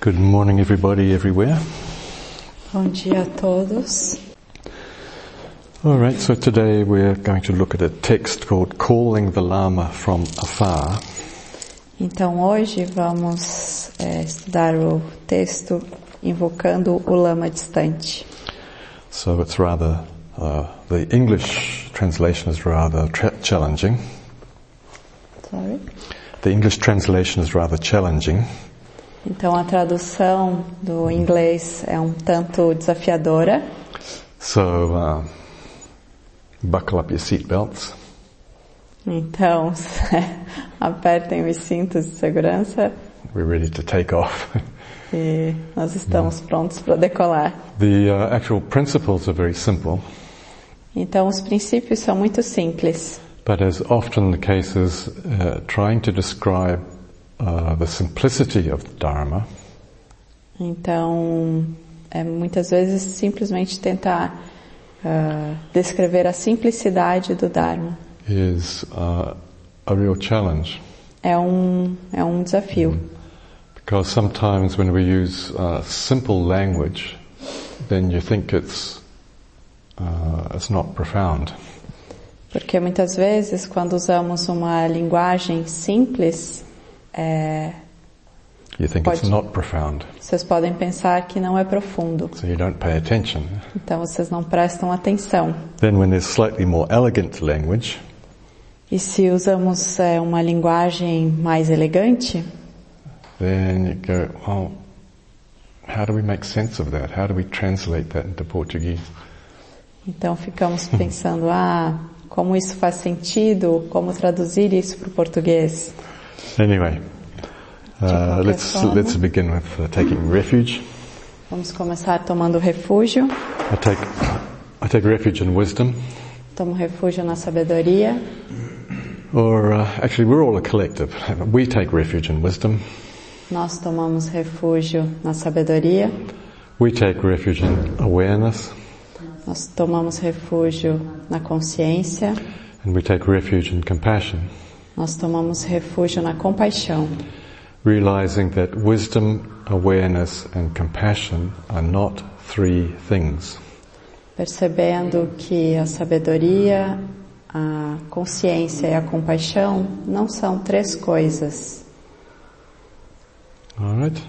Good morning, everybody, everywhere. Bom dia a todos. All right, so today we're going to look at a text called Calling the Lama from Afar. Então hoje vamos é, estudar o texto invocando o lama distante. So it's rather, uh, the English translation is rather tra- challenging. Sorry. The English translation is rather challenging. Então a tradução do inglês é um tanto desafiadora. So uh, buckle up your seatbelts. Então apertem os cintos de segurança We're ready to take off. e nós estamos prontos para decolar. the uh, actual principles are very simple, Então os princípios são muito simples. but as often the case is, uh, trying to describe uh, the simplicity of the Dharma Então, é muitas vezes simplesmente tentar ah, descrever a simplicidade do Dharma. is uh, a real challenge. É um, é um desafio. Because sometimes when we use uh, simple language, then you think it's uh, it's not profound. Porque muitas vezes, quando usamos uma linguagem simples, é, You think it's Pode- not profound, vocês podem pensar que não é profundo. so you don't pay attention. Então, vocês não prestam atenção. Then when there's slightly more elegant language, E se usamos é, uma linguagem mais elegante, then you go, well, how do we make sense of that? How do we translate that into Portuguese? então ficamos pensando, ah, como isso faz sentido? Como traduzir isso para o português? Anyway, uh, let's let's begin with uh, taking refuge. Vamos começar tomando refúgio. I take I take refuge in wisdom, Tomo refúgio na sabedoria. or uh, actually, we're all a collective. We take refuge in wisdom. Nós tomamos refúgio na sabedoria. We take refuge in awareness, Nós tomamos refúgio na consciência. and we take refuge in compassion, Nós tomamos refúgio na compaixão. realizing that wisdom, awareness, and compassion are not three things. Percebendo que a sabedoria, a consciência e a compaixão não são três coisas. All right.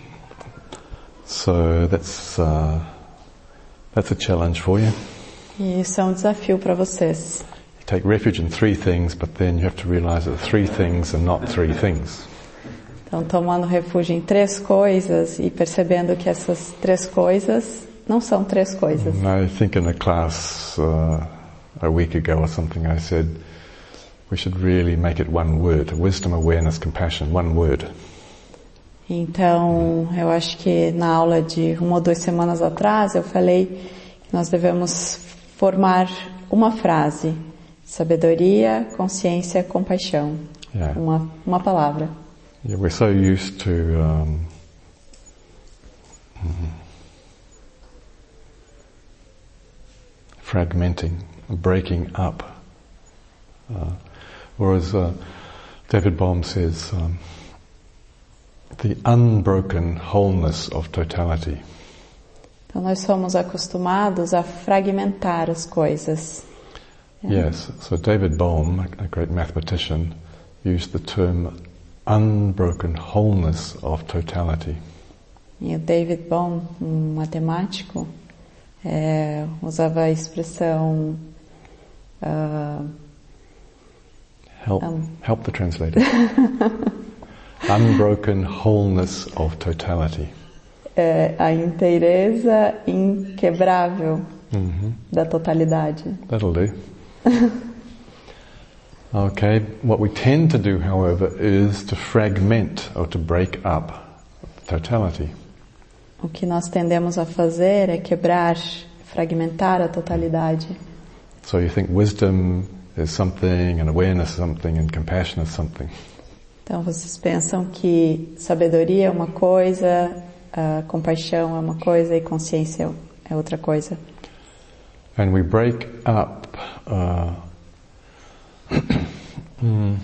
So that's uh, that's a challenge for you. E isso é um desafio para vocês. Take refuge in three things, but then you have to realize that three things are not three things. Então, tomando refúgio em três coisas e percebendo que essas três coisas não são três coisas. I think in a class uh, a week ago or something, I said we should really make it one word: wisdom, awareness, compassion. One word. Então, eu acho que na aula de uma ou duas semanas atrás eu falei que nós devemos formar uma frase: sabedoria, consciência, compaixão. Yeah. Uma, uma palavra. Yeah, we're so used to um, fragmenting, breaking up. Uh, or as uh, David Bohm says, um, the unbroken wholeness of totality. Então, nós somos acostumados a fragmentar as coisas. Yes, so David Bohm, a great mathematician, used the term unbroken wholeness of totality. E o David Bohm, um matemático, é, usava a expressão ah, Help, Um. help the translator. Unbroken wholeness of totality. é, a inteireza inquebrável hmm da totalidade. That'll do. okay, what we tend to do, however, is to fragment or to break up totality. O que nós tendemos a fazer é quebrar, fragmentar a totalidade. So you think wisdom is something, and awareness is something, and compassion is something. Então vocês pensam que sabedoria é uma coisa, a compaixão é uma coisa e consciência é outra coisa. and we break up uh, mm.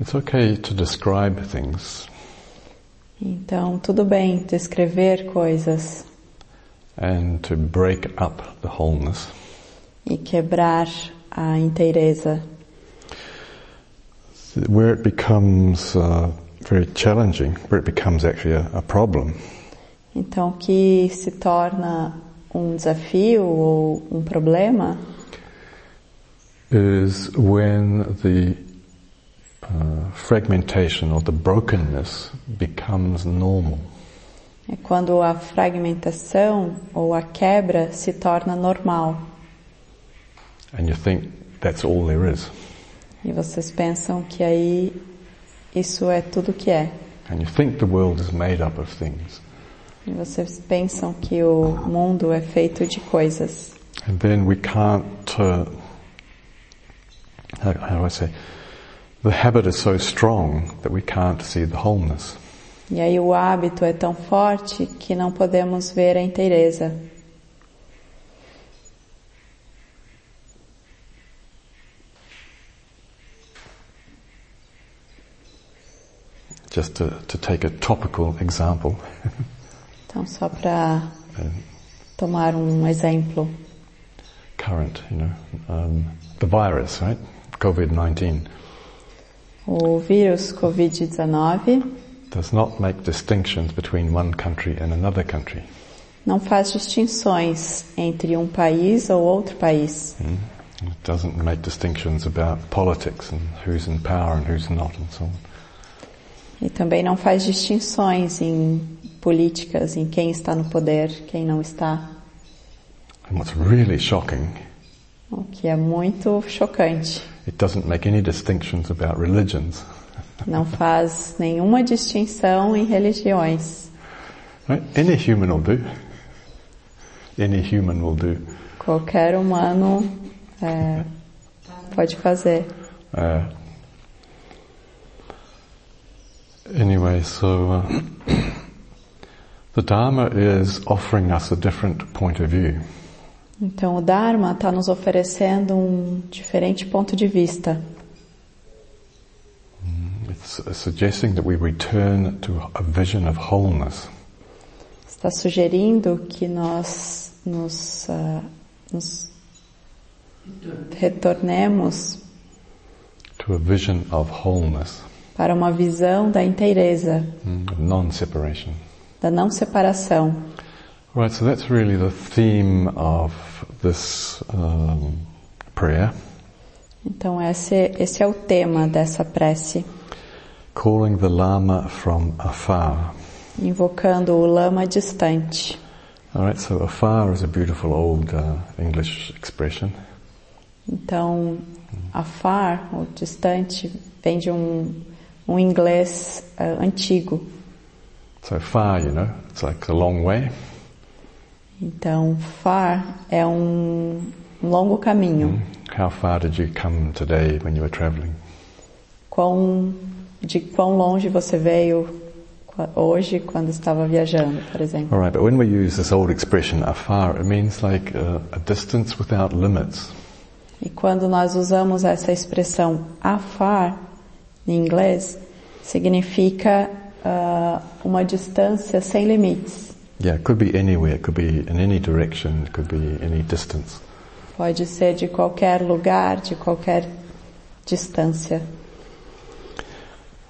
It's okay to describe things. Então, tudo bem descrever coisas. And to break up the wholeness. E quebrar a inteireza. Where it becomes uh, very challenging, where it becomes actually a, a problem, Então, o que se torna um desafio ou um problema is when the uh, fragmentation or the brokenness becomes normal. é quando a fragmentação ou a quebra se torna normal And you think that's all there is. e vocês pensam que aí isso é tudo que é. And you think the world is made up of things. E vocês pensam que o mundo é feito de coisas. And then we can't, uh, how, how do I say, the habit is so strong that we can't see the wholeness. E aí o hábito é tão forte que não podemos ver a inteireza. Just to, to take a topical example, Então, só para tomar um exemplo. current, you know, um, the virus, right? COVID-19 O vírus Covid-19 does not make distinctions between one country and another country. não faz distinções entre um país ou outro país. Mm? It doesn't make distinctions about politics and who's in power and who's not and so on. E também não faz distinções em políticas, em quem está no poder, quem não está. And what's really shocking, O que é muito chocante. it doesn't make any distinctions about religions. Não faz nenhuma distinção em religiões. Right? Any human will do. Any human will do. Qualquer humano é, pode fazer. Uh, anyway, so uh, the Dharma is offering us a different point of view. Então o Dharma está nos oferecendo um diferente ponto de vista. It's uh, suggesting that we return to a vision of wholeness. Está sugerindo que nós nos, ah, nos retornemos to a vision of wholeness, para uma visão da inteireza, mm, non-separation. da não separação. Right, so that's really the theme of this um, prayer, Então esse, esse é o tema dessa prece, calling the Lama from afar. invocando o lama distante. All right, so afar is a beautiful old uh, English expression. Então, afar, ou distante, vem de um, um inglês ah, antigo. So far, you know, it's like a long way. Então, far é um longo caminho. How far did you come today when you were traveling? Quão, de quão longe você veio hoje quando estava viajando, por exemplo. All right, but when we use this old expression afar, it means like uh, a distance without limits. E quando nós usamos essa expressão afar, em inglês, significa ah, uma distância sem limites. Yeah, it could be anywhere, it could be in any direction, it could be any distance. Pode ser de qualquer lugar, de qualquer distância.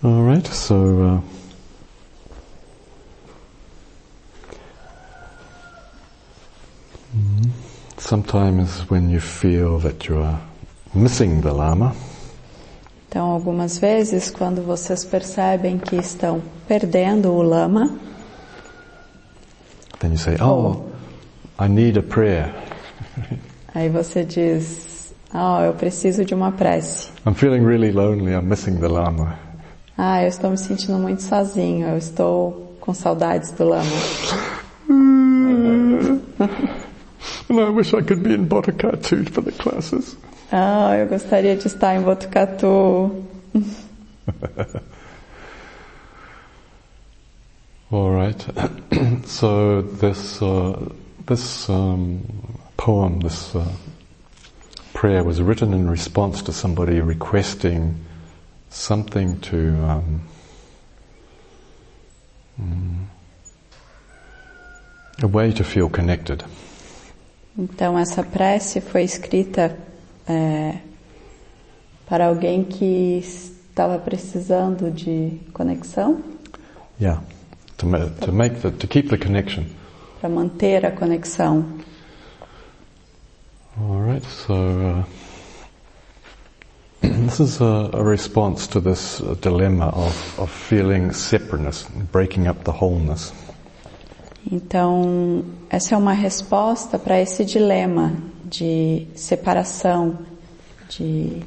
All right, so uh, mm, sometimes when you feel that you are missing the Lama, Então, algumas vezes, quando vocês percebem que estão perdendo o lama, then you say, "Oh, I need a prayer. aí você diz: Ah, eu preciso de uma prece. I'm feeling really lonely. I'm missing the Lama." Ah, eu estou me sentindo muito sozinho, eu estou com saudades do lama. And I wish I could be in Botakatu for the classes. Ah, eu gostaria de estar em Botucatu. All right. so this uh, this um, poem, this uh, prayer, was written in response to somebody requesting something to um, mm, a way to feel connected. Então essa prece foi escrita é, para alguém que estava precisando de conexão, Yeah, to, ma- to make the, to keep the connection. para manter a conexão. All right, so uh, this is a, a response to this uh, dilemma of, of feeling separateness, breaking up the wholeness. Então, essa é uma resposta para esse dilema de separação, de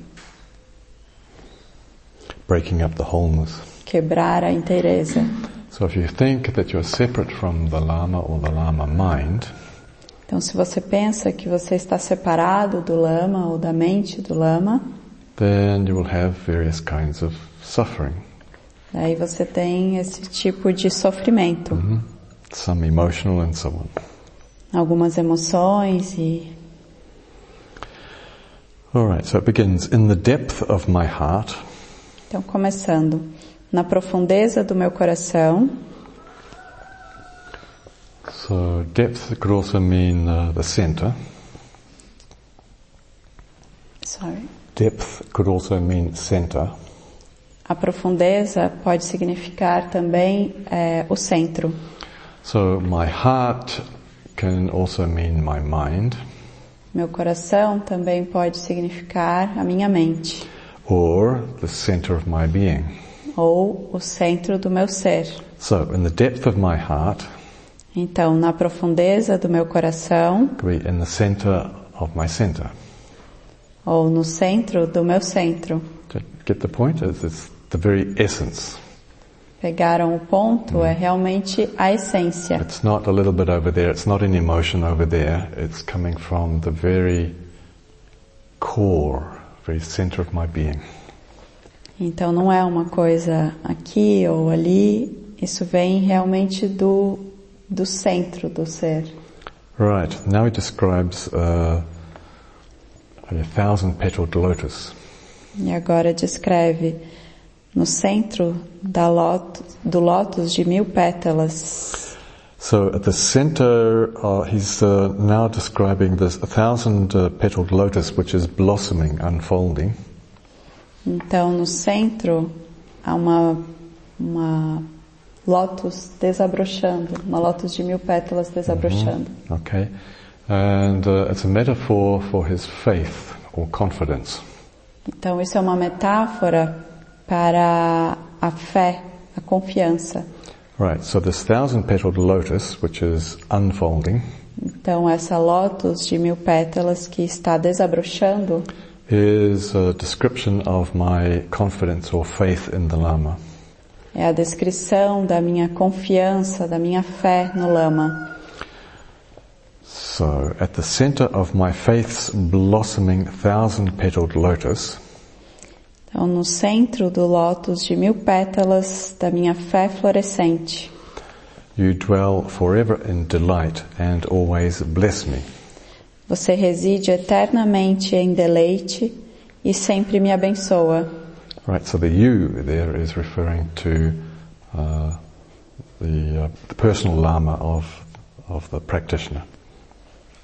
Breaking up the wholeness. quebrar a inteireza. So if you think that you're separate from the Lama or the Lama mind, Então, se você pensa que você está separado do lama ou da mente do lama, then you will have various kinds of suffering. aí você tem esse tipo de sofrimento. Some emotional and so on. Algumas emoções e Alright, so it begins in the depth of my heart, Então, começando na profundeza do meu coração. so depth could also mean uh, the center. Sorry. Depth could also mean center. A profundeza pode significar também é, o centro. So my heart can also mean my mind, Meu coração também pode significar a minha mente or the center of my being. ou o centro do meu ser. So in the depth of my heart, Então, na profundeza do meu coração could be in the center of my center. ou no centro do meu centro. Get- the point? It's the very essence. Pegaram o ponto? É realmente a essência. It's not a little bit over there. It's not an emotion over there. It's coming from the very core, very center of my being. Então não é uma coisa aqui ou ali, isso vem realmente do, do centro do ser. Right. Now he describes uh, a thousand petaled lotus. E agora descreve no centro do lótus de mil pétalas. So at the center, uh, he's uh, now describing this a thousand uh, petaled lotus, which is blossoming, unfolding. Então no centro há uma, uma lótus desabrochando, uma lótus de mil pétalas desabrochando. Okay, and uh, it's a metaphor for his faith or confidence. Então isso é uma metáfora para a fé, a confiança. Right. So this thousand petaled lotus, which is unfolding, Então essa lótus de mil pétalas que está desabrochando is a description of my confidence or faith in the Lama. é a descrição da minha confiança, da minha fé no lama. So at the center of my faith's blossoming thousand petaled lotus, Então no centro do lótus de mil pétalas da minha fé florescente, you dwell forever in delight and always bless me. você reside eternamente em deleite e sempre me abençoa. Right, so the you there is referring to uh, the, uh, the personal lama of, of the practitioner.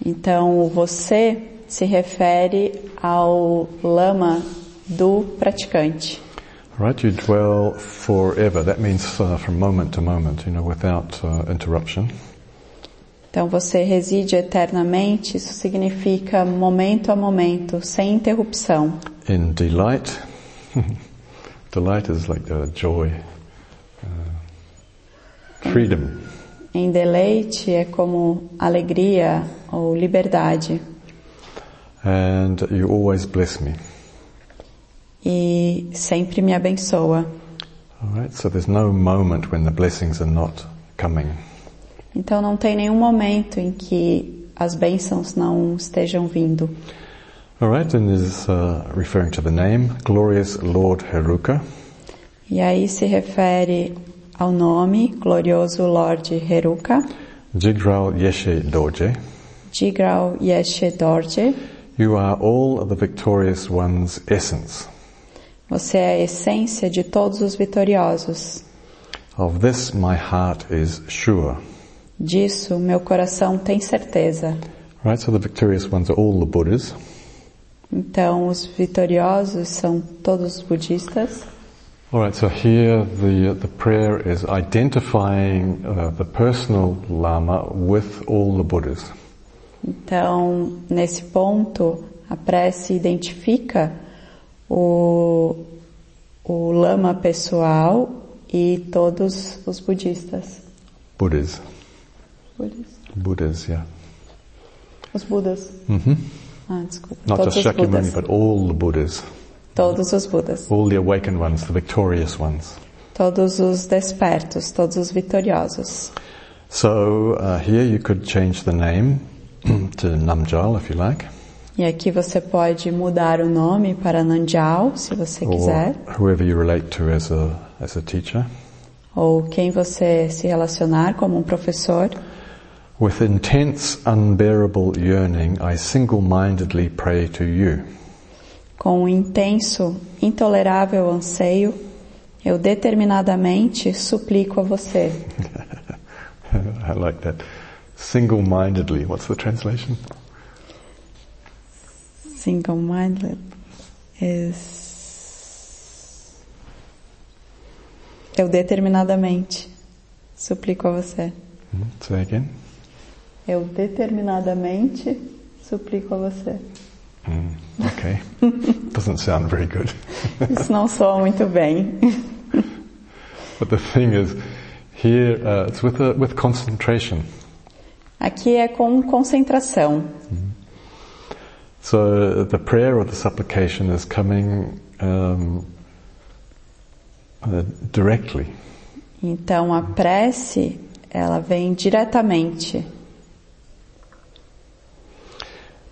Então você se refere ao lama do praticante. Right, you dwell forever. That means uh, from moment to moment, you know, without uh, interruption. Então você reside eternamente, isso significa momento a momento, sem interrupção. In delight, delight is like uh, joy, uh, freedom. Em deleite é como alegria ou liberdade. And you always bless me. E sempre me abençoa. Alright, so there's no moment when the blessings are not coming. Então não tem nenhum momento em que as bênçãos não estejam vindo. Alright, and is uh, referring to the name, Glorious Lord Heruka. E aí se refere ao nome glorioso Lord Heruka, Jigral Yeshe Dorje. Jigral Yeshe Dorje. You are all of the victorious one's essence. Você é a essência de todos os vitoriosos. Of this my heart is sure. Disso meu coração tem certeza. Right, so the victorious ones are all the Buddhas. Então, os vitoriosos são todos budistas. All right, so here the the prayer is identifying uh, the personal lama with all the Buddhas. Então, nesse ponto, a prece identifica o, o lama pessoal e todos os budistas. Buddhas, Budas? Buddhas, yeah. Os budas. hmm Ah, desculpa. Not todos just Shakyamuni, but all the Buddhas, Todos os budas. all the awakened ones, the victorious ones. Todos os despertos, todos os vitoriosos. So uh, here you could change the name to Namjal if you like, E aqui você pode mudar o nome para Nandial, se você quiser, or whoever you relate to as a as a teacher. ou quem você se relacionar como um professor. With intense, unbearable yearning, I single-mindedly pray to you. Com um intenso, intolerável anseio, eu determinadamente suplico a você. I like that. Single-mindedly. What's the translation? Single-minded is. Eu determinadamente suplico a você. Hmm, Say again. Eu determinadamente suplico a você. Hmm, Okay. Doesn't sound very good. Isso não soa muito bem. But the thing is, here uh, it's with a, with concentration. Aqui é com concentração. So the prayer or the supplication is coming um, uh, directly. Então a prece, ela vem diretamente.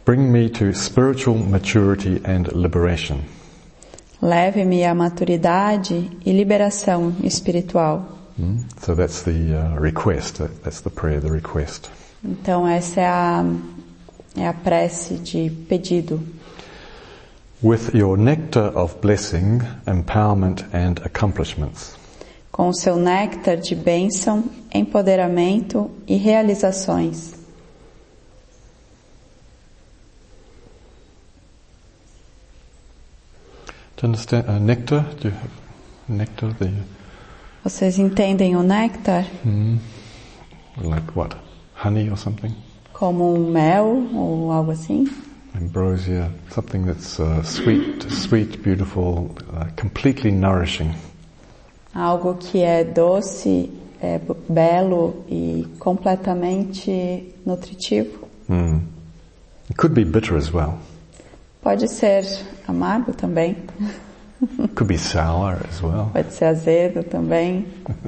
Bring me to spiritual maturity and liberation. Leve-me à maturidade e liberação espiritual. Hmm? So that's the uh, request. That- That's the prayer, the request. Então essa é a, é a prece de pedido. With your nectar of blessing, empowerment and accomplishments. Com o seu néctar de bênção, empoderamento e realizações. Do you understand? Uh, nectar? Do you have nectar? The Vocês entendem o néctar hmm, like what? Honey or something? Como um mel ou algo assim? Ambrosia, something that's uh, sweet, sweet, beautiful, uh, completely nourishing. Algo que é doce, é belo e completamente nutritivo. Mm. It could be bitter as well. Pode ser amargo também, could be sour as well. pode ser azedo também.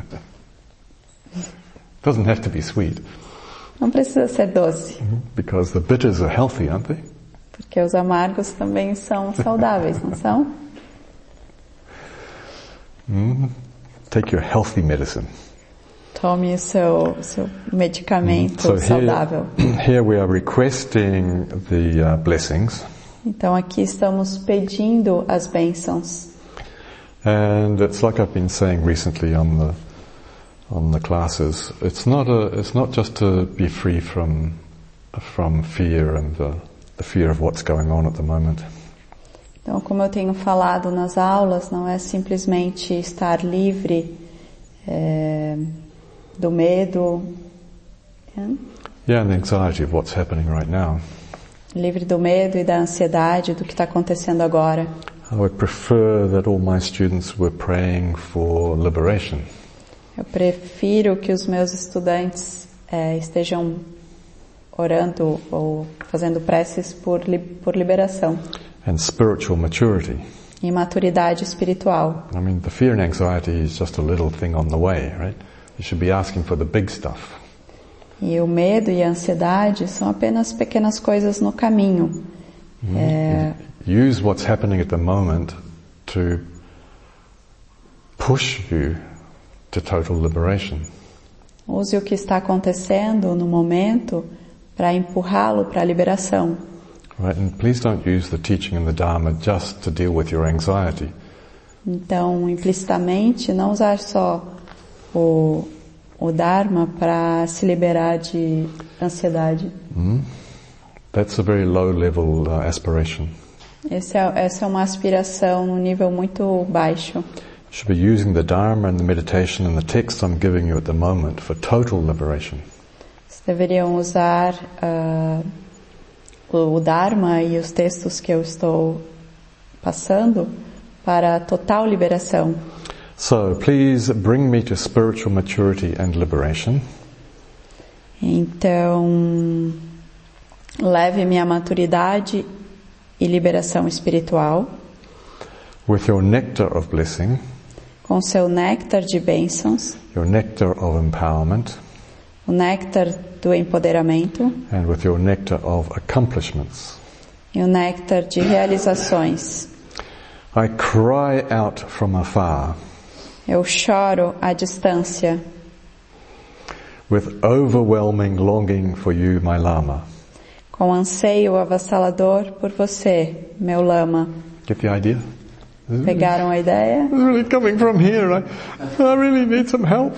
doesn't have to be sweet Não precisa ser doce, because the bitters are healthy, aren't they? porque os amargos também são saudáveis, não são? Mm. Take your healthy medicine. Tome o seu, seu medicamento So saudável. here, here we are requesting the uh, blessings, Então aqui estamos pedindo as bênçãos. and it's like I've been saying recently on the on the classes. It's not a. It's not just to be free from from fear and the, the fear of what's going on at the moment. Então, como eu tenho falado nas aulas, não é simplesmente estar livre é, do medo, Yeah, and the anxiety of what's happening right now. livre do medo e da ansiedade do que está acontecendo agora. I would prefer that all my students were praying for liberation. Eu prefiro que os meus estudantes é, estejam orando ou fazendo preces por, li, por liberação and spiritual maturity. e maturidade espiritual. I mean, the fear and anxiety is just a little thing on the way, right? You should be asking for the big stuff. E o medo e a ansiedade são apenas pequenas coisas no caminho. É, Use what's happening at the moment to push you to total liberation. use o que está acontecendo no momento para empurrá-lo para a liberação. Right? And please don't use the teaching and the Dharma just to deal with your anxiety. Então, implicitamente, não usar só o, o Dharma para se liberar de ansiedade. That's a very low level uh, aspiration. Esse é, essa é uma aspiração no nível muito baixo. Should be using the Dharma and the meditation and the text I'm giving you at the moment for total liberation. Deveriam usar o, o Dharma e os textos que eu estou passando para total liberação. So please bring me to spiritual maturity and liberation. Então, leve-me à maturidade e liberação espiritual with your nectar of blessing, com seu néctar de bênçãos, your nectar of empowerment, o néctar do empoderamento and with your nectar of accomplishments. e o néctar de realizações. I cry out from afar Eu choro à distância, with overwhelming longing for you, my Lama. com anseio avassalador por você, meu lama. Get the idea? Pegaram a ideia? It's really coming from here. I, I really need some help.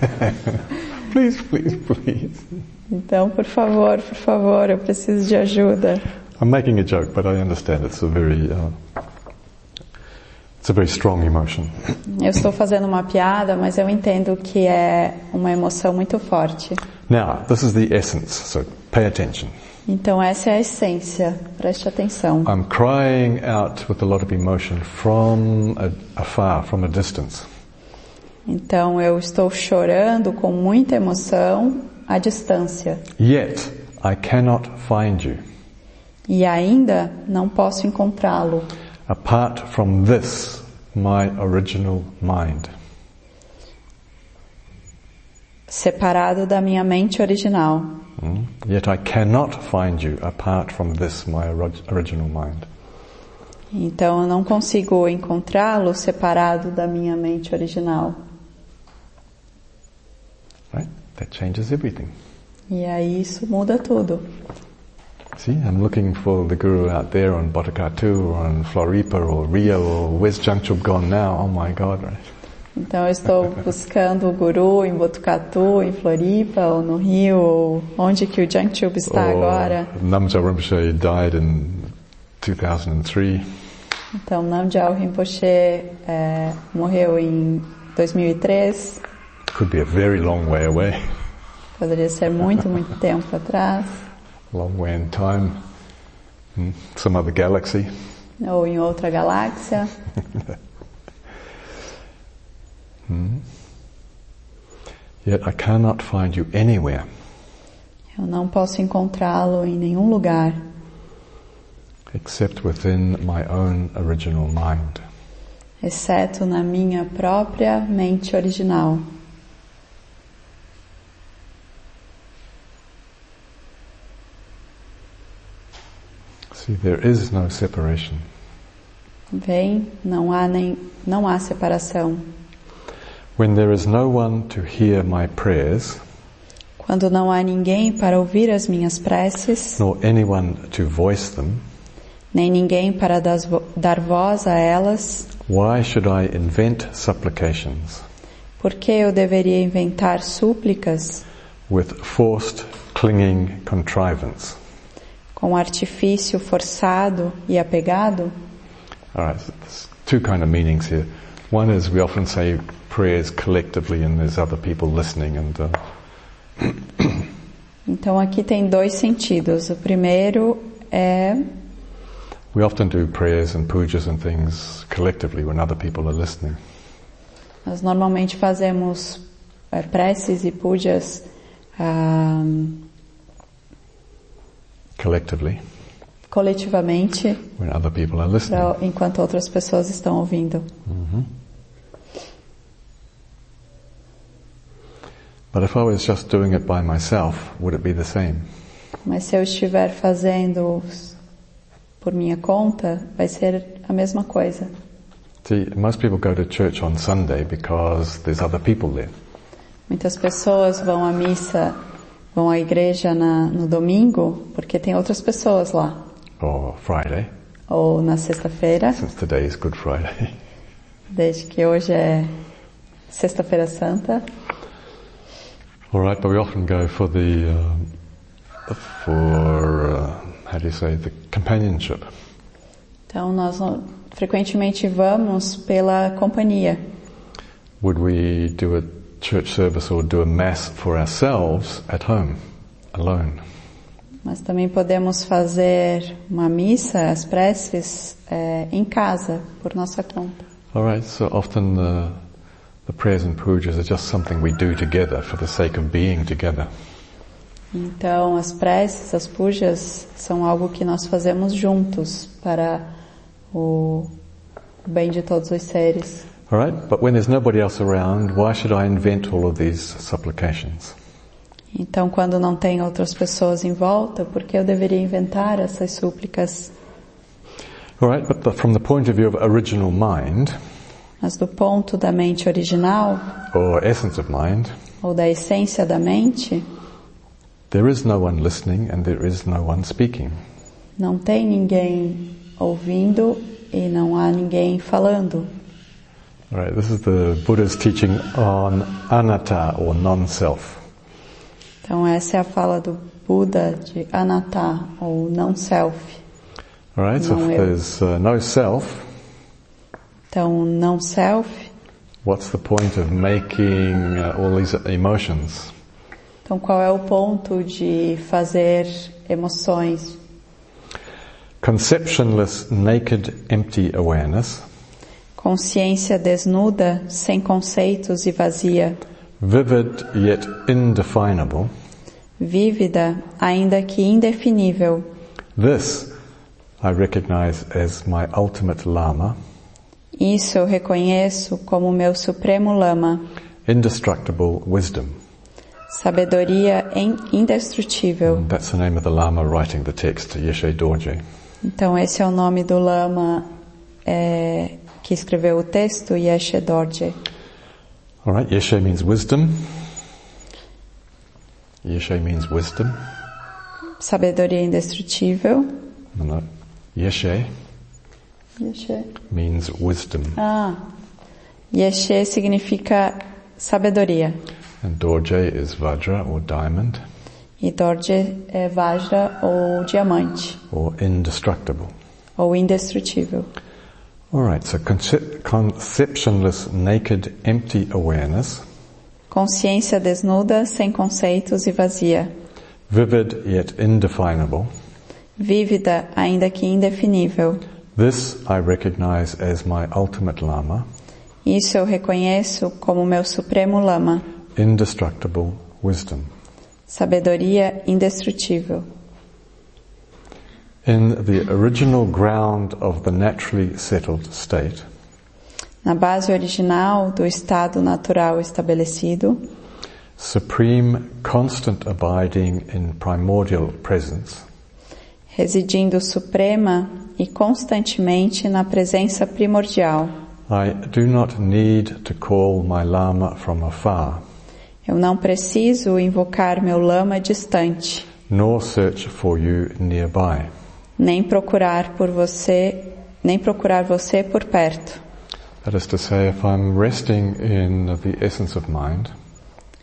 please, please, please. Então, por favor, por favor, eu preciso de ajuda. I'm making a joke, but I understand it's a very, uh, it's a very strong emotion. Eu estou fazendo uma piada, mas eu entendo que é uma emoção muito forte. Now, this is the essence, so pay attention. Então essa é a essência. Preste atenção. I'm crying out with a lot of emotion from a, afar, from a distance. Então eu estou chorando com muita emoção à distância. Yet, I cannot find you. E ainda não posso encontrá-lo. apart from this, my original mind. Separado da minha mente original. Mm? Yet I cannot find you apart from this, my original mind. Então eu não consigo encontrá-lo separado da minha mente original. Right? That changes everything. E aí isso muda tudo. See, I'm looking for the guru out there on Botakatu or on Floripa or Rio or where's Jangchub gone now? Oh my God, right? Então eu estou buscando o guru em Botucatu, em Floripa, ou no Rio, ou onde que o Jangchub está Or agora. Namja Rinpoche died in 2003. Então Namgyal Rinpoche é, morreu em 2003, Could be a very long way away. poderia ser muito, muito tempo atrás, Long way in time. Mm, Some other galaxy. ou em outra galáxia. Yet I cannot find you anywhere Eu não posso encontrá-lo em nenhum lugar, except within my own original mind. exceto na minha própria mente original. See, there is no separation. Vem, não há nem não há separação. When there is no one to hear my prayers, Quando não há ninguém para ouvir as minhas preces, nor anyone to voice them, nem ninguém para vo- dar voz a elas, why should I invent supplications por que eu deveria inventar súplicas with forced, clinging contrivance? com artifício forçado e apegado? All right, so two kind of meanings here. One is we often say prayers collectively, and there's other people listening, and uh, Então aqui tem dois sentidos. O primeiro é we often do prayers and pujas and things collectively when other people are listening. nós normalmente fazemos é, preces e pujas ah, Collectively, coletivamente when other people are listening. pra- enquanto outras pessoas estão ouvindo. But if I was just doing it by myself, would it be the same? Mas se eu estiver fazendo por minha conta, vai ser a mesma coisa. See, most people go to church on Sunday because there's other people there. Muitas pessoas vão à missa, vão à igreja na, no domingo porque tem outras pessoas lá. Or Friday, Ou na sexta-feira, since today is Good Friday. desde que hoje é Sexta-feira Santa. All right, but we often go for the um, for uh, how do you say the companionship. Então nós frequentemente vamos pela companhia. Would we do a church service or do a mass for ourselves at home, alone? Mas também podemos fazer uma missa, as preces, é, em casa, por nossa conta. All right, so often the, the prayers and pujas are just something we do together for the sake of being together. Então, as preces, as pujas, são algo que nós fazemos juntos para o bem de todos os seres. All right, but when there's nobody else around, why should I invent all of these supplications? Então, quando não tem outras pessoas em volta, por que eu deveria inventar essas súplicas? All right, but the, from the point of view of original mind, Mas do ponto da mente original, or essence of mind, ou da essência da mente, there is no one listening and there is no one speaking. não tem ninguém ouvindo e não há ninguém falando. All right, this is the Buddha's teaching on anatta or non-self. Então, essa é a fala do Buda de anatta, ou não self. All right, so No if eu. there's uh, no self, Então, não self, what's the point of making uh, all these emotions? então qual é o ponto de fazer emoções? Conceptionless, naked, empty awareness, Consciência desnuda, sem conceitos e vazia, vivid yet indefinable. vívida, ainda que indefinível. This I recognize as my ultimate Lama, Isso eu reconheço como meu supremo lama, indestructible wisdom. sabedoria indestrutível. And that's the name of the Lama writing the text, Yeshe Dorje. Então esse é o nome do lama é, que escreveu o texto, Yeshe Dorje. All right, Yeshe means wisdom. Yeshe means wisdom. Sabedoria indestrutível. No, no. Yeshe Yeshe. means wisdom. Ah, Yeshe significa sabedoria. And Dorje is Vajra or diamond E Dorje é Vajra ou diamante, or indestructible. ou indestrutível. All right, so concep- conceptionless, naked, empty awareness, Consciência desnuda, sem conceitos e vazia. vivid yet indefinable. Vívida, ainda que indefinível. This I recognize as my ultimate Lama, Isso eu reconheço como meu supremo lama. indestructible wisdom. Sabedoria indestrutível. In the original ground of the naturally settled state, Na base original do estado natural estabelecido, supreme, constant abiding in primordial presence, residindo suprema e constantemente na presença primordial. I do not need to call my Lama from afar, Eu não preciso invocar meu lama distante, nor search for you nearby. nem procurar por você, nem procurar você por perto. That is to say, if I'm resting in the essence of mind,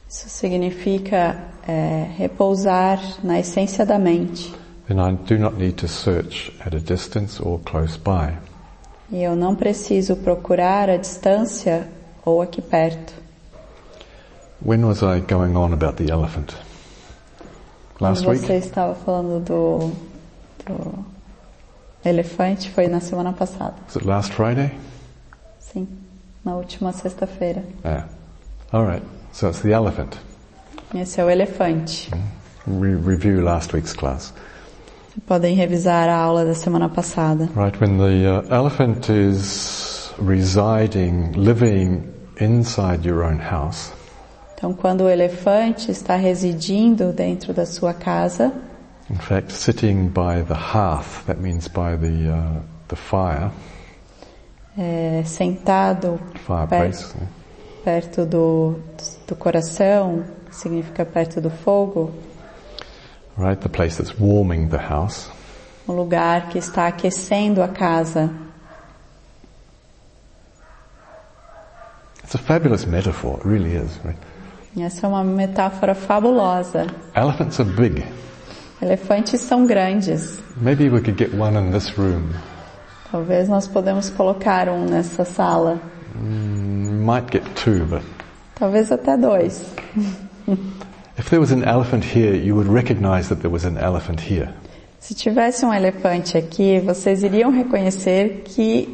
Isso significa é, repousar na essência da mente. Then I do not need to search at a distance or close by. E eu não preciso procurar a distância ou aqui perto. When was I going on about the elephant? Last Quando week? você estava falando do, do elefante, foi na semana passada. Was it last Friday? Sim, na última sexta-feira. Yeah. All right. So it's the elephant. Esse é o elefante. Re- review last week's class. Podem revisar a aula da semana passada. Right. When the uh, elephant is residing, living inside your own house, Então, quando o elefante está residindo dentro da sua casa, in fact, sitting by the hearth, that means by the uh, the fire, é, sentado fireplace. yeah. perto do, do coração, significa perto do fogo, right? The place that's warming the house. o lugar que está aquecendo a casa. It's a fabulous metaphor, it really is. Right? Essa é uma metáfora fabulosa. Elephants are big. Elefantes são grandes. Maybe we could get one in this room. Talvez nós podemos colocar um nessa sala. Mm, might get two, but Talvez até dois. if there was an elephant here, you would recognize that there was an elephant here. Se tivesse um elefante aqui, vocês iriam reconhecer que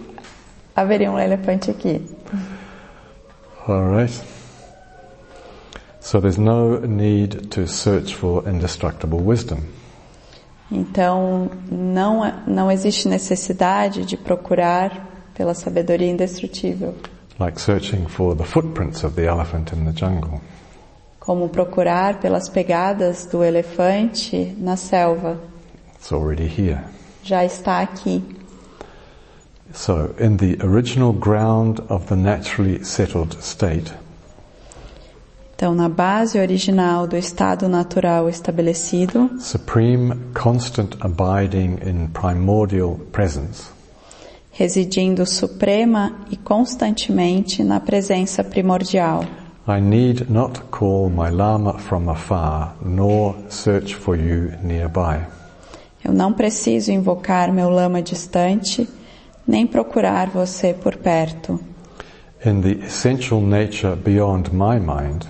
haveria um elefante aqui. All right. So there's no need to search for indestructible wisdom. Então, não, não existe necessidade de procurar pela sabedoria indestrutível, like searching for the footprints of the elephant in the jungle. Como procurar pelas pegadas do elefante na selva. It's already here. Já está aqui. So, in the original ground of the naturally settled state, Então, na base original do estado natural estabelecido, supreme, constant abiding in primordial presence, residindo suprema e constantemente na presença primordial. I need not call my Lama from afar, nor search for you nearby. Eu não preciso invocar meu lama distante, nem procurar você por perto. In the essential nature beyond my mind,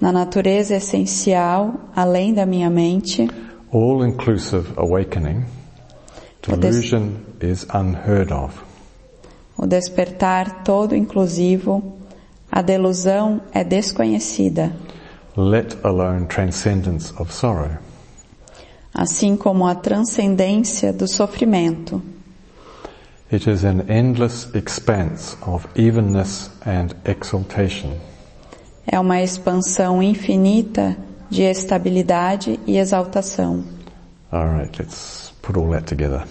Na natureza essencial, além da minha mente, all inclusive awakening, delusion is unheard of. o despertar todo inclusivo, a delusão é desconhecida, let alone transcendence of sorrow. assim como a transcendência do sofrimento. It is an endless expanse of evenness and exaltation. É uma expansão infinita de estabilidade e exaltação. All right, let's put all that together.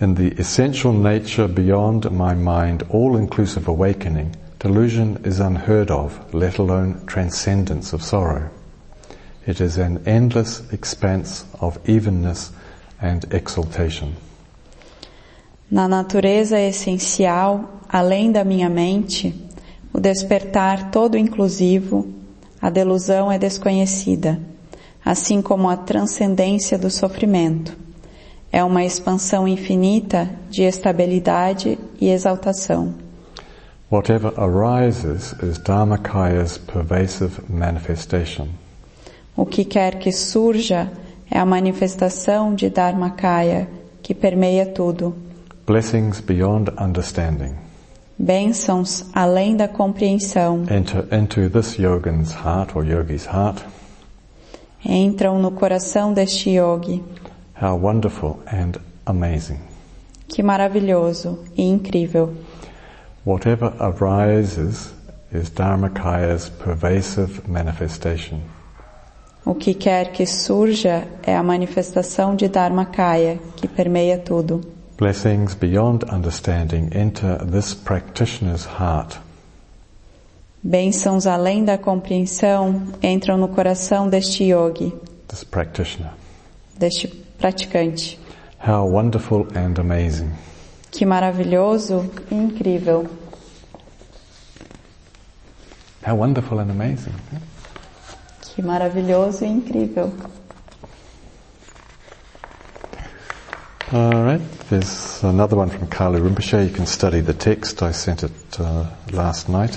In the essential nature beyond my mind, all inclusive awakening, delusion is unheard of, let alone transcendence of sorrow. It is an endless expanse of evenness and exaltation. Na natureza essencial, além da minha mente, o despertar todo inclusivo, a delusão é desconhecida, assim como a transcendência do sofrimento. É uma expansão infinita de estabilidade e exaltação. Whatever arises is Dharmakaya's pervasive manifestation. O que quer que surja é a manifestação de Dharmakaya, que permeia tudo. Blessings beyond understanding. Bênçãos além da compreensão Enter into this yogin's heart or yogi's heart. entram no coração deste yogi. How wonderful and amazing. Que maravilhoso e incrível. Whatever arises is Dharmakaya's pervasive manifestation. O que quer que surja é a manifestação de Dharmakaya, que permeia tudo. Blessings beyond understanding enter this practitioner's heart. Bênçãos além da compreensão entram no coração deste yogi, This practitioner. deste praticante. How wonderful and amazing. Que maravilhoso e incrível. How wonderful and amazing. Que maravilhoso e incrível. All right, there's another one from Kali Rinpoche. You can study the text. I sent it uh, last night.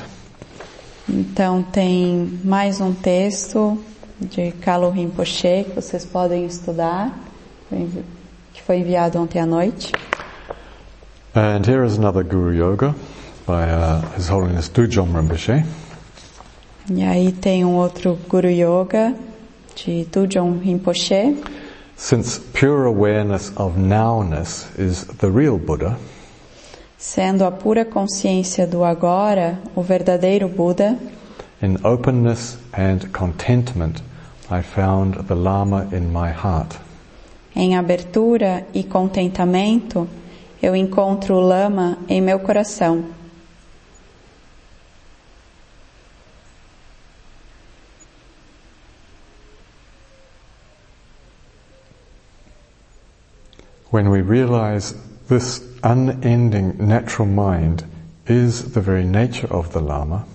Então tem mais um texto de Kalu Rinpoche que vocês podem estudar, que foi enviado ontem à noite. And here is another Guru Yoga by uh, His Holiness Dujom Rinpoche. E aí tem um outro Guru Yoga de Tujon Rinpoche. Since pure awareness of nowness is the real Buddha, Sendo a pura consciência do agora o verdadeiro Buda, in openness and contentment, I found the Lama in my heart. em abertura e contentamento, eu encontro o Lama em meu coração. When we realize this unending natural mind is the very nature of the Lama,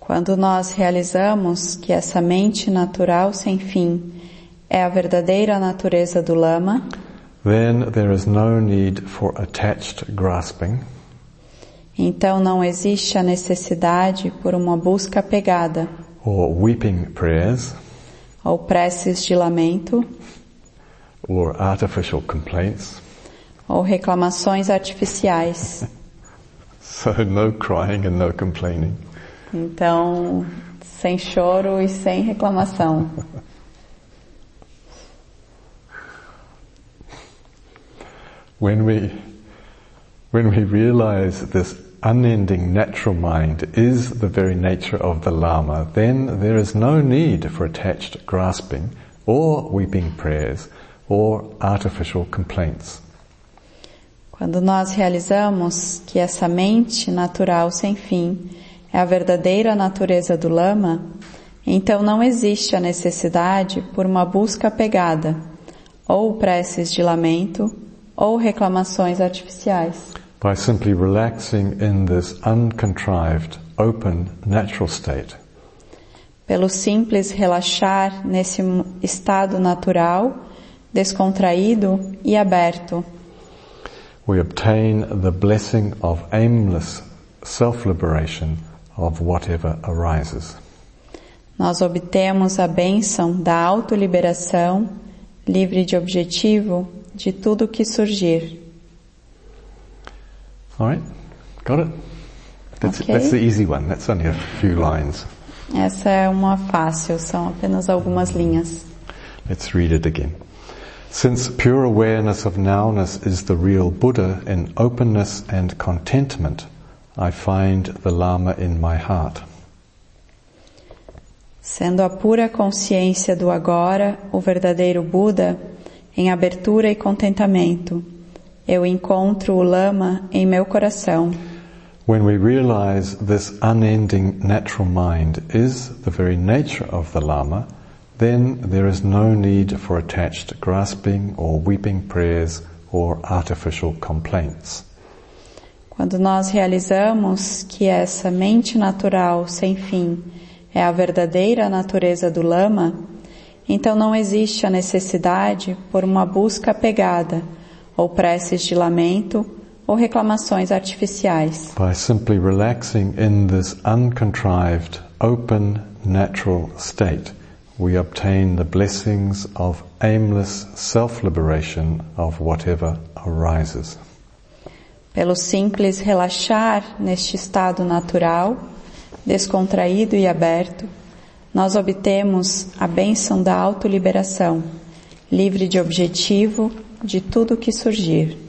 Quando nós realizamos que essa mente natural sem fim é a verdadeira natureza do Lama, then there is no need for attached grasping então não existe a necessidade por uma busca apegada or weeping prayers ou preces de lamento or artificial complaints. ou reclamações artificiais. So no crying and no complaining. Então, sem choro e sem reclamação. When we, when we realize this unending natural mind is the very nature of the Lama, then there is no need for attached grasping or weeping prayers or artificial complaints. Quando nós realizamos que essa mente natural sem fim é a verdadeira natureza do Lama, então não existe a necessidade por uma busca apegada, ou preces de lamento, ou reclamações artificiais. By simply relaxing in this uncontrived, open, natural state, Pelo simples relaxar nesse estado natural, descontraído e aberto, we obtain the blessing of aimless self-liberation of whatever arises. nós obtemos a bênção da autoliberação, livre de objetivo, de tudo que surgir. Alright? Got it? That's, Okay. that's the easy one. That's only a few lines. Essa é uma fácil, são apenas algumas linhas. Let's read it again. Since pure awareness of nowness is the real Buddha in openness and contentment, I find the Lama in my heart. Sendo a pura consciência do agora o verdadeiro Buda, em abertura e contentamento, eu encontro o Lama em meu coração. When we realize this unending natural mind is the very nature of the Lama, then there is no need for attached grasping or weeping prayers or artificial complaints. Quando nós realizamos que essa mente natural sem fim é a verdadeira natureza do Lama, então não existe a necessidade por uma busca apegada, ou preces de lamento, ou reclamações artificiais. By simply relaxing in this uncontrived, open, natural state, we obtain the blessings of aimless self-liberation of whatever arises. Pelo simples relaxar neste estado natural, descontraído e aberto, nós obtemos a bênção da autoliberação, livre de objetivo de tudo que surgir.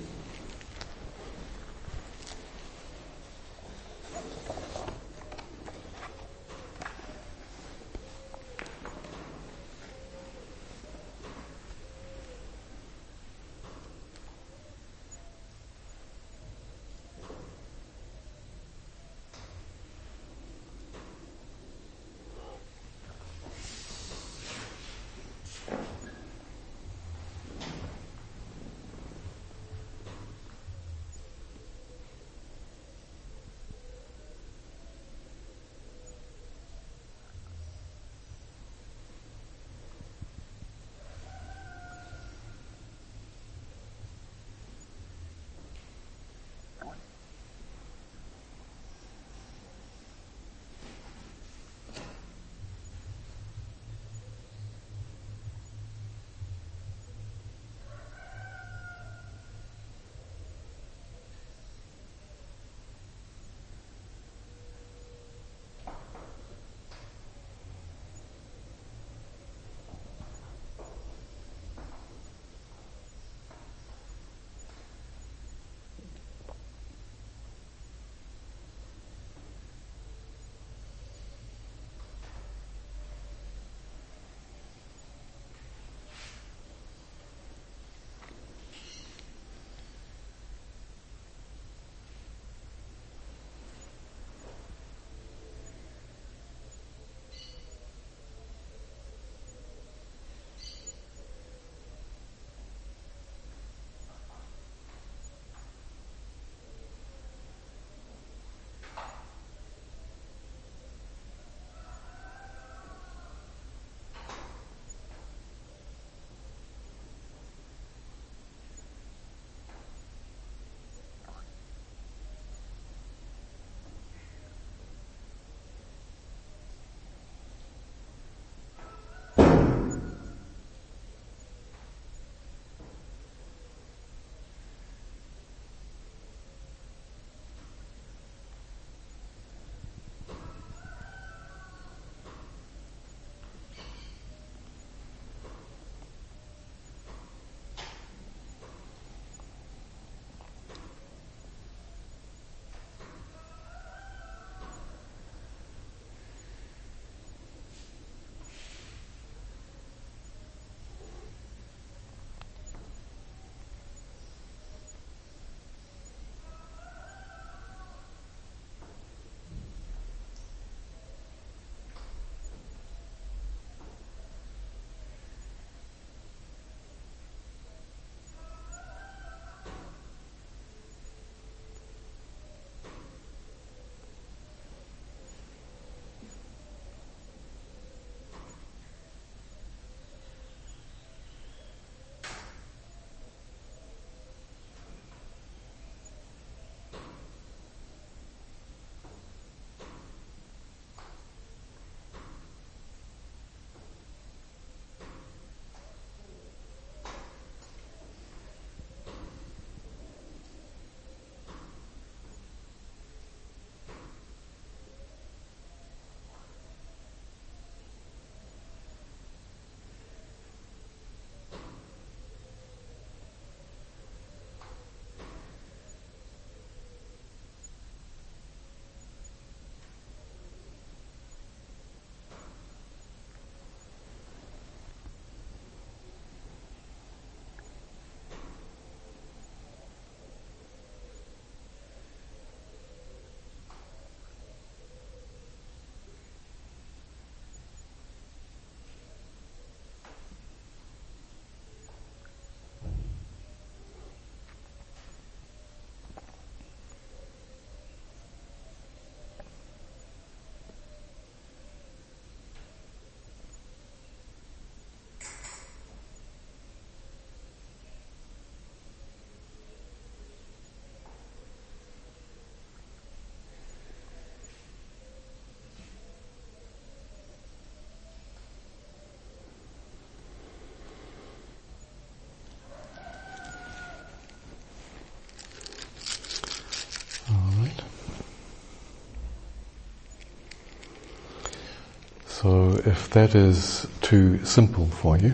So if that is too simple for you,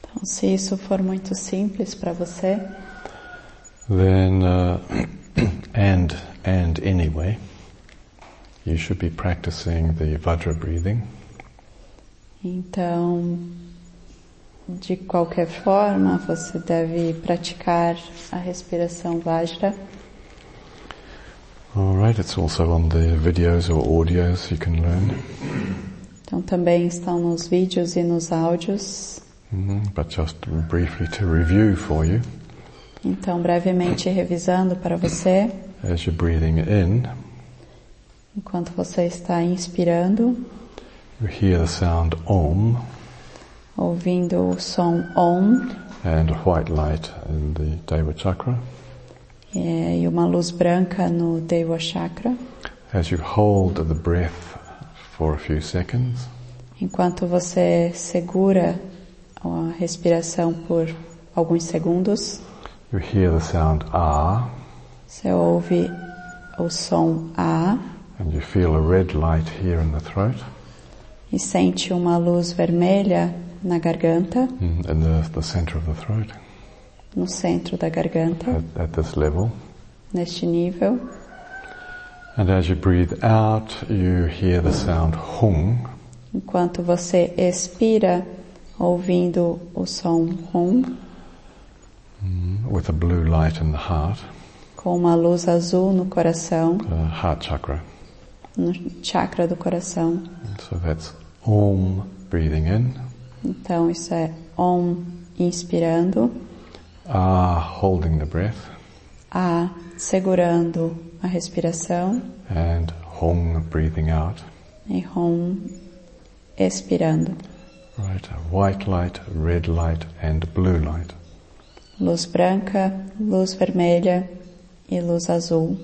Então, se isso for muito simples para você, then uh, and and anyway, you should be practicing the Vajra breathing. então, de qualquer forma, você deve praticar a respiração Vajra. Right, it's also on the videos or audios you can learn. Então, também estão nos vídeos e nos áudios. Mhm, But just briefly to review for you, Então, brevemente revisando para você, as you're breathing in, enquanto você está inspirando, you hear the sound Om. Ouvindo o som Om. And white light in the Deva Chakra. É, e uma luz branca no Deva Chakra. As you hold the breath for a few seconds, Enquanto você segura a respiração por alguns segundos, you hear the sound Ah você ouve o som A. And you feel a red light here in the throat. E sente uma luz vermelha na garganta, mm, in the, the center of the throat no centro da garganta, at, at this level. neste nível. And as you breathe out, you hear the sound Hung Enquanto você expira, ouvindo o som Hum, mm, with a blue light in the heart, com uma luz azul no coração, the heart chakra. no chakra do coração. So that's Om breathing in, Então isso é Om inspirando, Ah holding the breath, A segurando a respiração and Hung breathing out. e Hum expirando. Right, white light, red light, and blue light. Luz branca, luz vermelha e luz azul.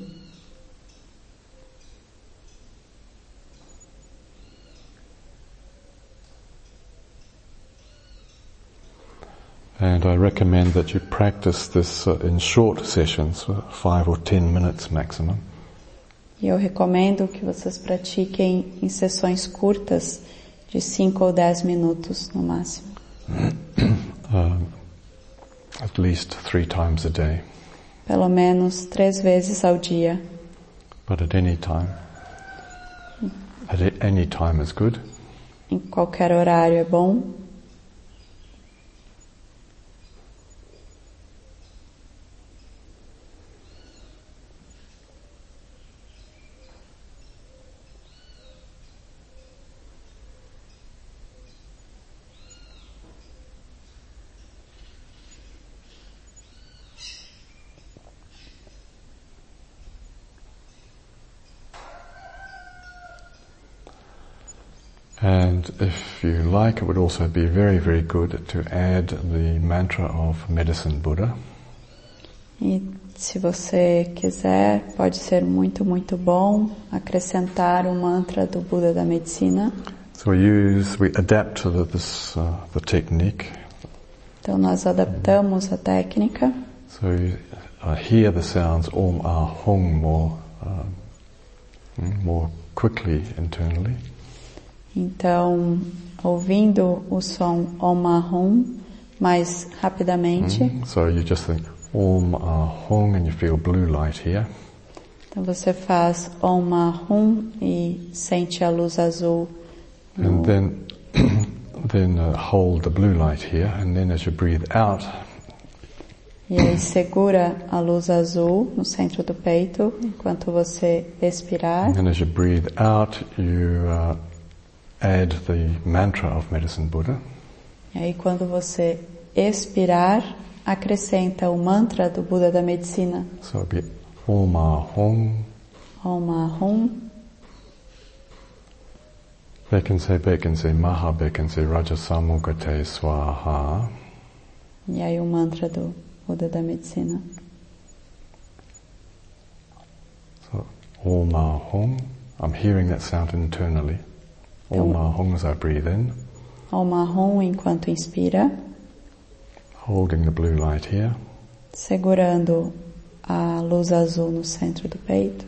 And I recommend that you practice this uh, in short sessions, uh, five or ten minutes maximum. E eu recomendo que vocês pratiquem em sessões curtas de 5 ou 10 minutos no máximo. Um, at least three times a day, Pelo menos três vezes ao dia. but at any time. At any time is good. Em qualquer horário é bom. Like, it would also be very, very good to add the mantra of Medicine Buddha. E se você quiser, pode ser muito, muito bom acrescentar o mantra do Buda da Medicina. So we use, we adapt to the, this, uh, the technique. Então nós adaptamos a técnica. So you uh, hear the sounds Om Ah Hung more, um, more quickly internally. Então, ouvindo o som Om Ahum mais rapidamente. Mm. So you just think Om Ah Hung and you feel blue light here. Então você faz Om Ahum e sente a luz azul. no- And then, then uh, hold the blue light here and then as you breathe out, E aí segura a luz azul no centro do peito enquanto você expirar. and as you breathe out, you uh, add the mantra of Medicine Buddha. E aí quando você expirar, acrescenta o mantra do Buda da Medicina. So be Om Ah Hung, Om Ahum, Bekense Bekense Maha Bekense Rajasamukate Swaha. e aí o mantra do Buda da Medicina. So Om Ah Hung, I'm hearing that sound internally. Ah Hung as I breathe in, Om Ahum enquanto inspira, holding the blue light here. segurando a luz azul no centro do peito.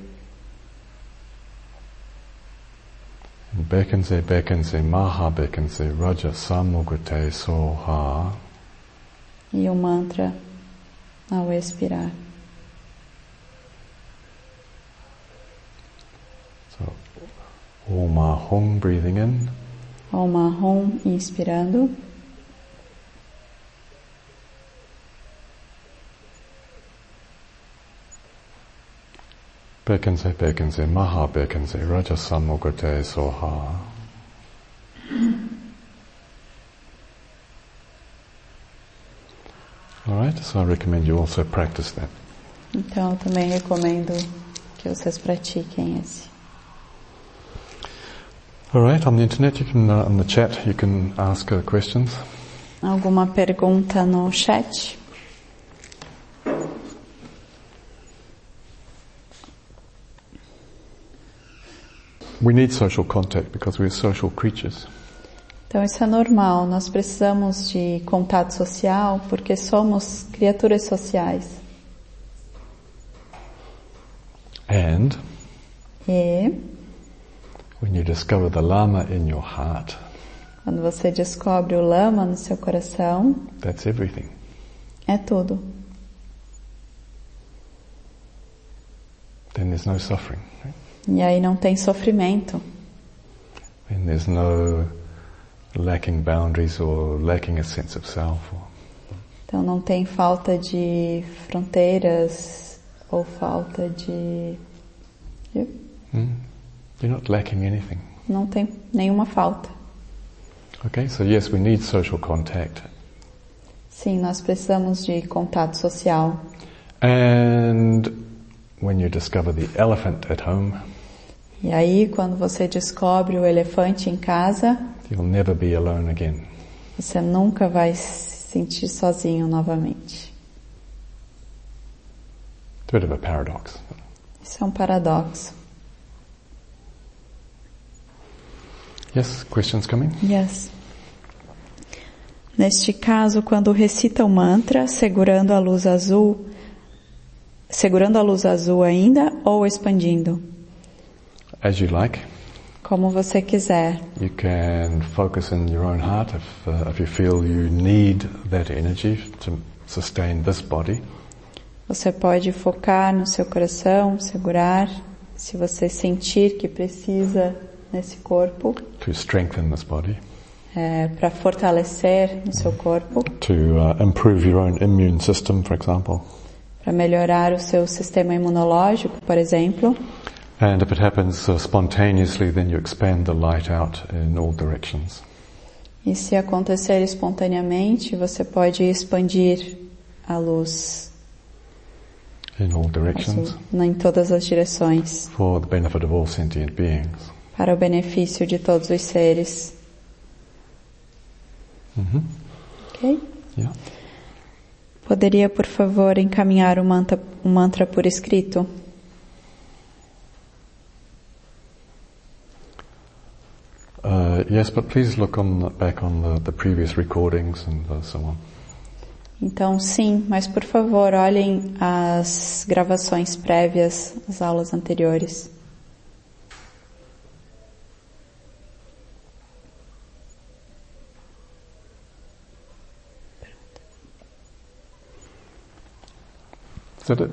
Bekense, bekense, maha bekense, raja samugate soha. E o mantra ao expirar. Om Ahong breathing in. Om Ahom inspirando. Bekense, bekense, maha bekense, raja samugate soha. Alright, so I recommend you also practice that. Então eu também recomendo que vocês pratiquem esse. Alright, on the internet, you can, uh, on the chat, you can ask uh, questions. Alguma pergunta no chat? We need social contact because we're social creatures. Então isso é normal, nós precisamos de contato social porque somos criaturas sociais. And E when you discover the Lama in your heart, quando você descobre o lama no seu coração, that's everything. é tudo. Then there's no suffering. Right? E aí não tem sofrimento, And there's no lacking boundaries or lacking a sense of self. Or, então não tem falta de fronteiras ou falta de. You're not lacking anything. Não tem nenhuma falta. Okay, so yes, we need social contact. Sim, nós precisamos de contato social. And when you discover the elephant at home, E aí, quando você descobre o elefante em casa, you'll never be alone again. você nunca vai se sentir sozinho novamente. It's a bit of a paradox. Isso é um paradoxo. Yes, questions coming? Yes. Neste caso, quando recita o mantra, segurando a luz azul, segurando a luz azul ainda ou expandindo, As you like. como você quiser. You can focus in your own heart if, uh, if you feel you need that energy to sustain this body. Você pode focar no seu coração, segurar, se você sentir que precisa nesse corpo, to strengthen this body, para fortalecer no seu corpo, to uh, improve your own immune system, for example. para melhorar o seu sistema imunológico, por exemplo. And if it happens uh, spontaneously, then you expand the light out in all directions. E se acontecer espontaneamente, você pode expandir a luz In all directions azul em todas as direções, for the benefit of all sentient beings. Para o benefício de todos os seres. hmm Ok? Yeah. Poderia, por favor, encaminhar o mantra, o mantra por escrito? Uh, yes, but please look on the, back on the, the previous recordings and uh, so on. Então, sim, mas por favor, olhem as gravações prévias, as aulas anteriores. That it?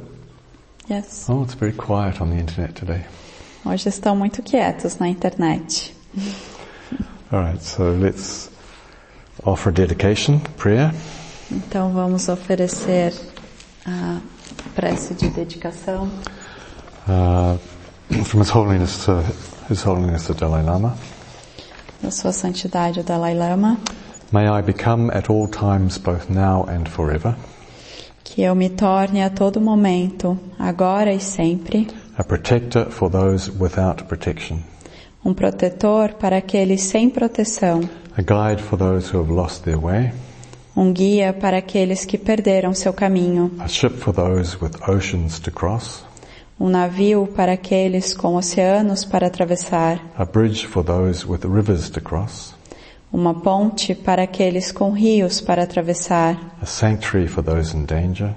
Yes. Oh, it's very quiet on the internet today. Hoje estão muito quietos na internet. All right, so let's offer dedication, prayer. Então, vamos oferecer a prece de dedicação Uh, from His Holiness, uh, His Holiness the Dalai Lama. da Sua Santidade o Dalai Lama. May I become at all times, both now and forever, Que eu me torne a todo momento, agora e sempre, a protector for those without protection, um protetor para aqueles sem proteção, a guide for those who have lost their way, um guia para aqueles que perderam seu caminho, a ship for those with oceans to cross, um navio para aqueles com oceanos para atravessar, a bridge for those with rivers to cross, uma ponte para aqueles com rios para atravessar, a sanctuary for those in danger,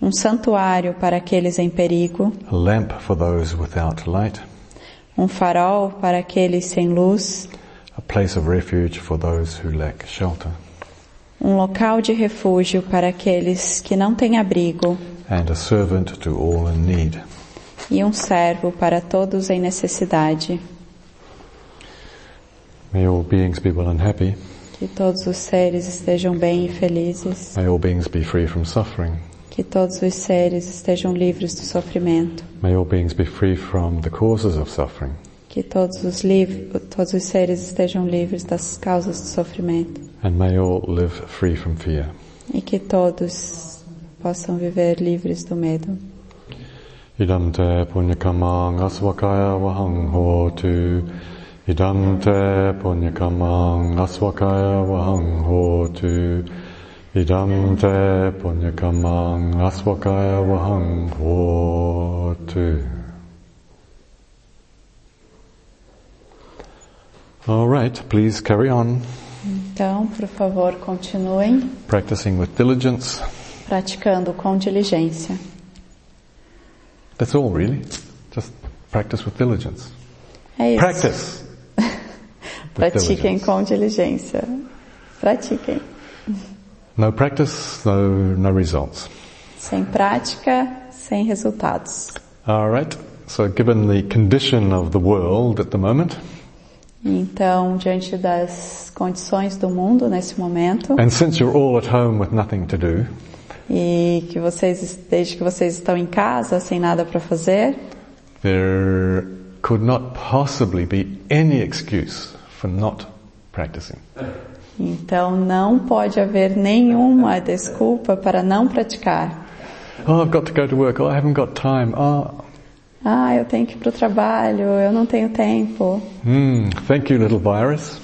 um santuário para aqueles em perigo, a lamp for those without light, um farol para aqueles sem luz, a place of refuge for those who lack shelter, um local de refúgio para aqueles que não têm abrigo. And a servant to all in need. e um servo para todos em necessidade. May all beings be well and happy. Que todos os seres estejam bem e felizes. May all beings be free from suffering. Que todos os seres estejam livres do sofrimento. May all beings be free from the causes of suffering. Que todos os, liv- todos os seres estejam livres das causas do sofrimento. And may all live free from fear. E que todos possam viver livres do medo. Idam te aswakaya hotu. Idam te punyakamang aswakaya vahang hotu. Idam te punyakamang aswakaya vahang hotu. All right, please carry on Então, por favor, continuem practicing with diligence. praticando com diligência. That's all really. Just practice with diligence. É isso. Practice. Pratiquem com diligência. Pratiquem. No practice, no no results. Sem prática, sem resultados. All right. So, given the condition of the world at the moment, Então, diante das condições do mundo nesse momento, and since you're all at home with nothing to do, e que vocês, desde que vocês estão em casa, sem nada para fazer, there could not possibly be any excuse for not practicing. então não pode haver nenhuma desculpa para não praticar. Oh, I've got to go to work. Oh, I haven't got time. Oh, Ah, eu tenho que ir para o trabalho, eu não tenho tempo. hmm. Thank you, little virus.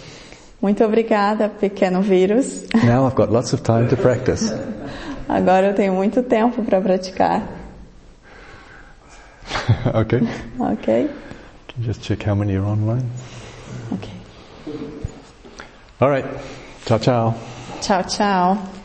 Muito obrigada, pequeno vírus. Now I've got lots of time to practice. Agora eu tenho muito tempo para praticar, okay. ok? Can you just check how many are online? Ok. All right. Ciao, ciao. Tchau, tchau.